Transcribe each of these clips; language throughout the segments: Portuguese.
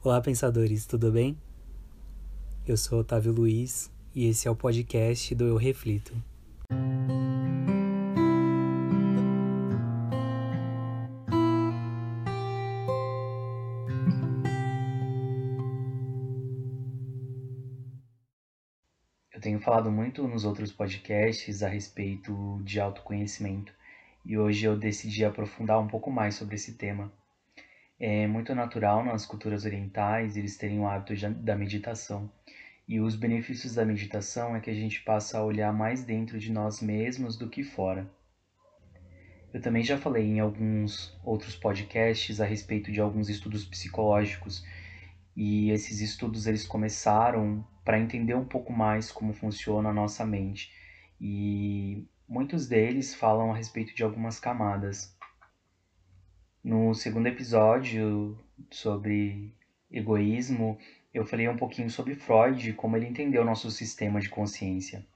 Olá, pensadores, tudo bem? Eu sou Otávio Luiz e esse é o podcast do Eu Reflito. Eu tenho falado muito nos outros podcasts a respeito de autoconhecimento e hoje eu decidi aprofundar um pouco mais sobre esse tema. É muito natural nas culturas orientais eles terem o hábito da meditação. E os benefícios da meditação é que a gente passa a olhar mais dentro de nós mesmos do que fora. Eu também já falei em alguns outros podcasts a respeito de alguns estudos psicológicos e esses estudos eles começaram para entender um pouco mais como funciona a nossa mente e muitos deles falam a respeito de algumas camadas. No segundo episódio sobre egoísmo, eu falei um pouquinho sobre Freud como ele entendeu nosso sistema de consciência.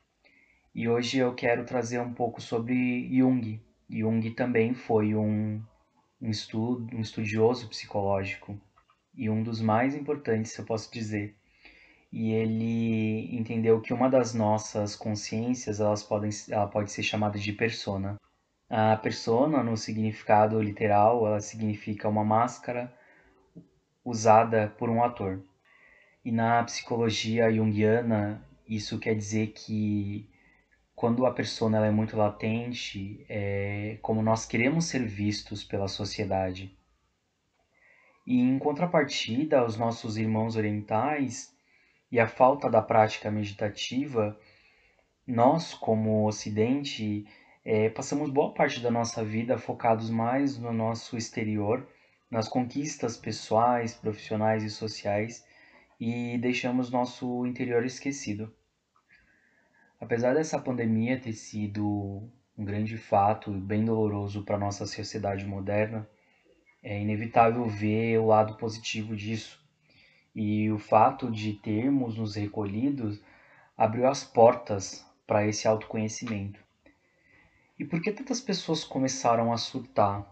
E hoje eu quero trazer um pouco sobre Jung. Jung também foi um, um, estudo, um estudioso psicológico e um dos mais importantes, se eu posso dizer. E ele entendeu que uma das nossas consciências elas podem, ela pode ser chamada de persona. A persona, no significado literal, ela significa uma máscara usada por um ator. E na psicologia junguiana, isso quer dizer que quando a persona ela é muito latente, é como nós queremos ser vistos pela sociedade. E em contrapartida, os nossos irmãos orientais e a falta da prática meditativa, nós, como Ocidente, é, passamos boa parte da nossa vida focados mais no nosso exterior, nas conquistas pessoais, profissionais e sociais, e deixamos nosso interior esquecido. Apesar dessa pandemia ter sido um grande fato e bem doloroso para nossa sociedade moderna, é inevitável ver o lado positivo disso. E o fato de termos nos recolhido abriu as portas para esse autoconhecimento. E por que tantas pessoas começaram a surtar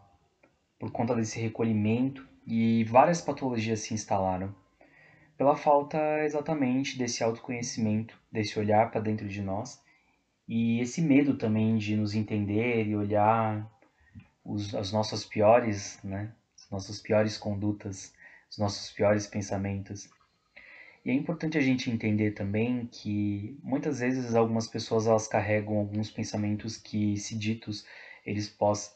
por conta desse recolhimento e várias patologias se instalaram? Pela falta exatamente desse autoconhecimento, desse olhar para dentro de nós e esse medo também de nos entender e olhar os, as nossas piores, né, as nossas piores condutas, os nossos piores pensamentos. E é importante a gente entender também que muitas vezes algumas pessoas elas carregam alguns pensamentos que, se ditos, eles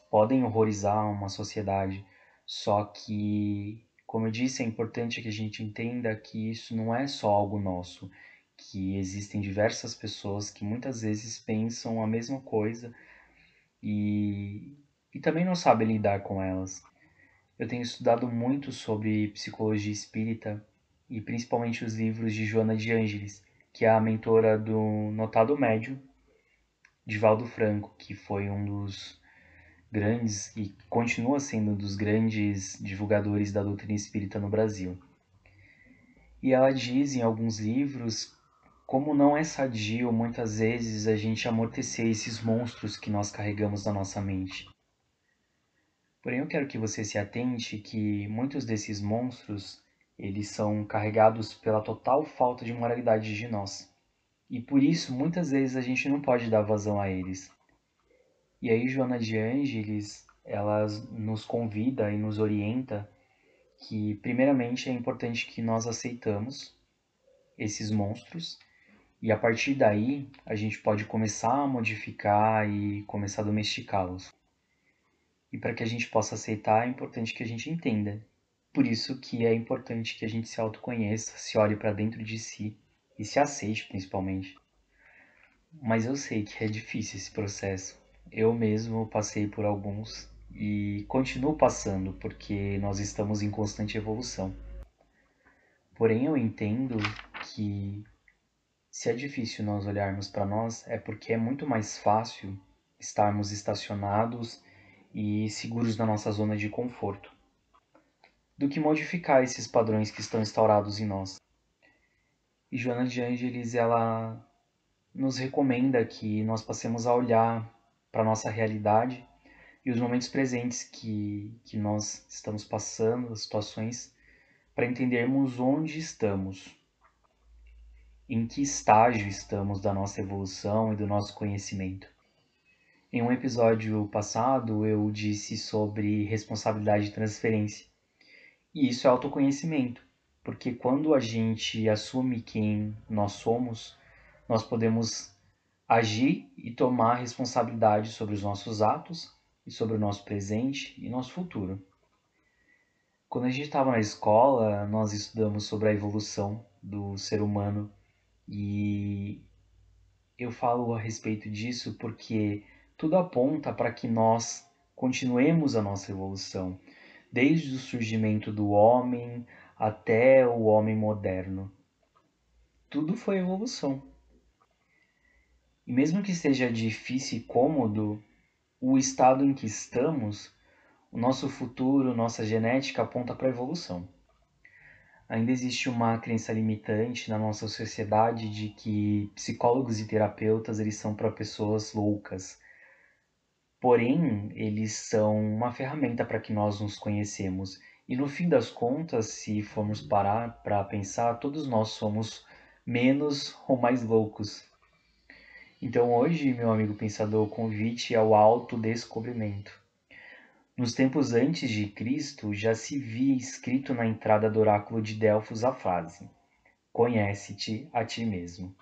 podem horrorizar uma sociedade. Só que, como eu disse, é importante que a gente entenda que isso não é só algo nosso, que existem diversas pessoas que muitas vezes pensam a mesma coisa e, e também não sabem lidar com elas. Eu tenho estudado muito sobre psicologia espírita e principalmente os livros de Joana de Ângeles, que é a mentora do notado médio Divaldo Franco, que foi um dos grandes e continua sendo um dos grandes divulgadores da doutrina espírita no Brasil. E ela diz em alguns livros como não é sadio muitas vezes a gente amortecer esses monstros que nós carregamos na nossa mente. Porém, eu quero que você se atente que muitos desses monstros eles são carregados pela total falta de moralidade de nós. E por isso, muitas vezes, a gente não pode dar vazão a eles. E aí, Joana de Ângeles, ela nos convida e nos orienta que, primeiramente, é importante que nós aceitamos esses monstros e a partir daí a gente pode começar a modificar e começar a domesticá-los. E para que a gente possa aceitar, é importante que a gente entenda por isso que é importante que a gente se autoconheça, se olhe para dentro de si e se aceite principalmente. Mas eu sei que é difícil esse processo. Eu mesmo passei por alguns e continuo passando porque nós estamos em constante evolução. Porém, eu entendo que se é difícil nós olharmos para nós, é porque é muito mais fácil estarmos estacionados e seguros na nossa zona de conforto do que modificar esses padrões que estão instaurados em nós. E Joana de Ângeles, ela nos recomenda que nós passemos a olhar para a nossa realidade e os momentos presentes que, que nós estamos passando, as situações, para entendermos onde estamos, em que estágio estamos da nossa evolução e do nosso conhecimento. Em um episódio passado, eu disse sobre responsabilidade e transferência. E isso é autoconhecimento, porque quando a gente assume quem nós somos, nós podemos agir e tomar responsabilidade sobre os nossos atos e sobre o nosso presente e nosso futuro. Quando a gente estava na escola, nós estudamos sobre a evolução do ser humano e eu falo a respeito disso porque tudo aponta para que nós continuemos a nossa evolução, desde o surgimento do homem até o homem moderno. Tudo foi evolução. E mesmo que seja difícil e cômodo, o estado em que estamos, o nosso futuro, nossa genética aponta para a evolução. Ainda existe uma crença limitante na nossa sociedade de que psicólogos e terapeutas eles são para pessoas loucas, Porém, eles são uma ferramenta para que nós nos conhecemos. E no fim das contas, se formos parar para pensar, todos nós somos menos ou mais loucos. Então hoje, meu amigo pensador, o convite é ao autodescobrimento. Nos tempos antes de Cristo, já se via escrito na entrada do oráculo de Delfos a frase: Conhece-te a ti mesmo.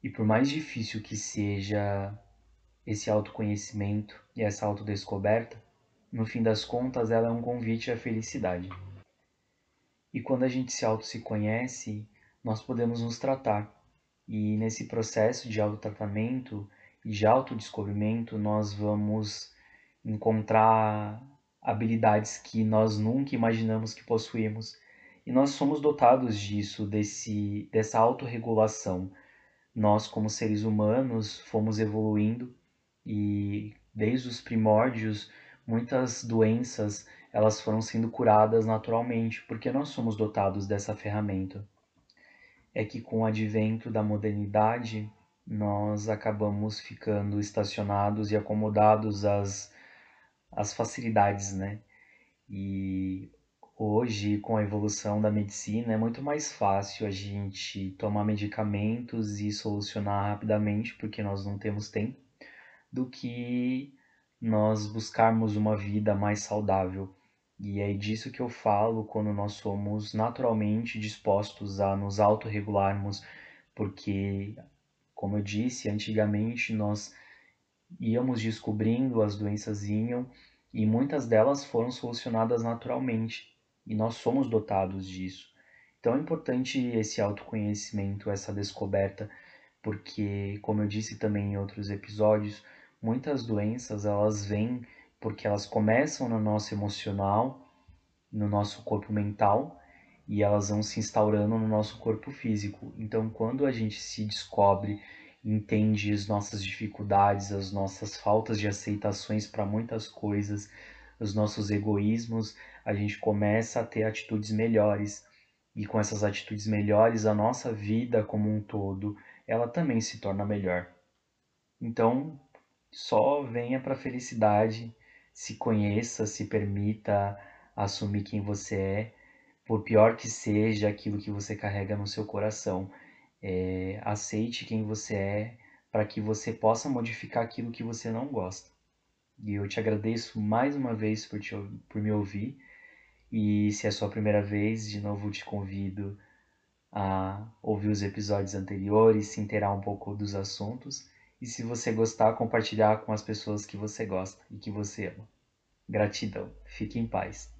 E por mais difícil que seja esse autoconhecimento e essa autodescoberta, no fim das contas, ela é um convite à felicidade. E quando a gente se auto se conhece, nós podemos nos tratar. E nesse processo de autotratamento e de autodescobrimento, nós vamos encontrar habilidades que nós nunca imaginamos que possuímos. E nós somos dotados disso, desse, dessa autorregulação. Nós, como seres humanos, fomos evoluindo e desde os primórdios muitas doenças elas foram sendo curadas naturalmente porque nós somos dotados dessa ferramenta. É que com o advento da modernidade nós acabamos ficando estacionados e acomodados às, às facilidades, né? E hoje, com a evolução da medicina, é muito mais fácil a gente tomar medicamentos e solucionar rapidamente, porque nós não temos tempo do que nós buscarmos uma vida mais saudável. E é disso que eu falo quando nós somos naturalmente dispostos a nos autorregularmos, porque, como eu disse, antigamente nós íamos descobrindo, as doenças vinham e muitas delas foram solucionadas naturalmente, e nós somos dotados disso. Então é importante esse autoconhecimento, essa descoberta, porque, como eu disse também em outros episódios, muitas doenças elas vêm porque elas começam no nosso emocional, no nosso corpo mental e elas vão se instaurando no nosso corpo físico. Então, quando a gente se descobre, entende as nossas dificuldades, as nossas faltas de aceitações para muitas coisas, os nossos egoísmos, a gente começa a ter atitudes melhores. E com essas atitudes melhores, a nossa vida como um todo, ela também se torna melhor. Então, só venha para a felicidade, se conheça, se permita assumir quem você é, por pior que seja aquilo que você carrega no seu coração. É, aceite quem você é para que você possa modificar aquilo que você não gosta. E eu te agradeço mais uma vez por, te, por me ouvir. E se é a sua primeira vez, de novo te convido a ouvir os episódios anteriores, se inteirar um pouco dos assuntos. E se você gostar, compartilhar com as pessoas que você gosta e que você ama. Gratidão. Fique em paz.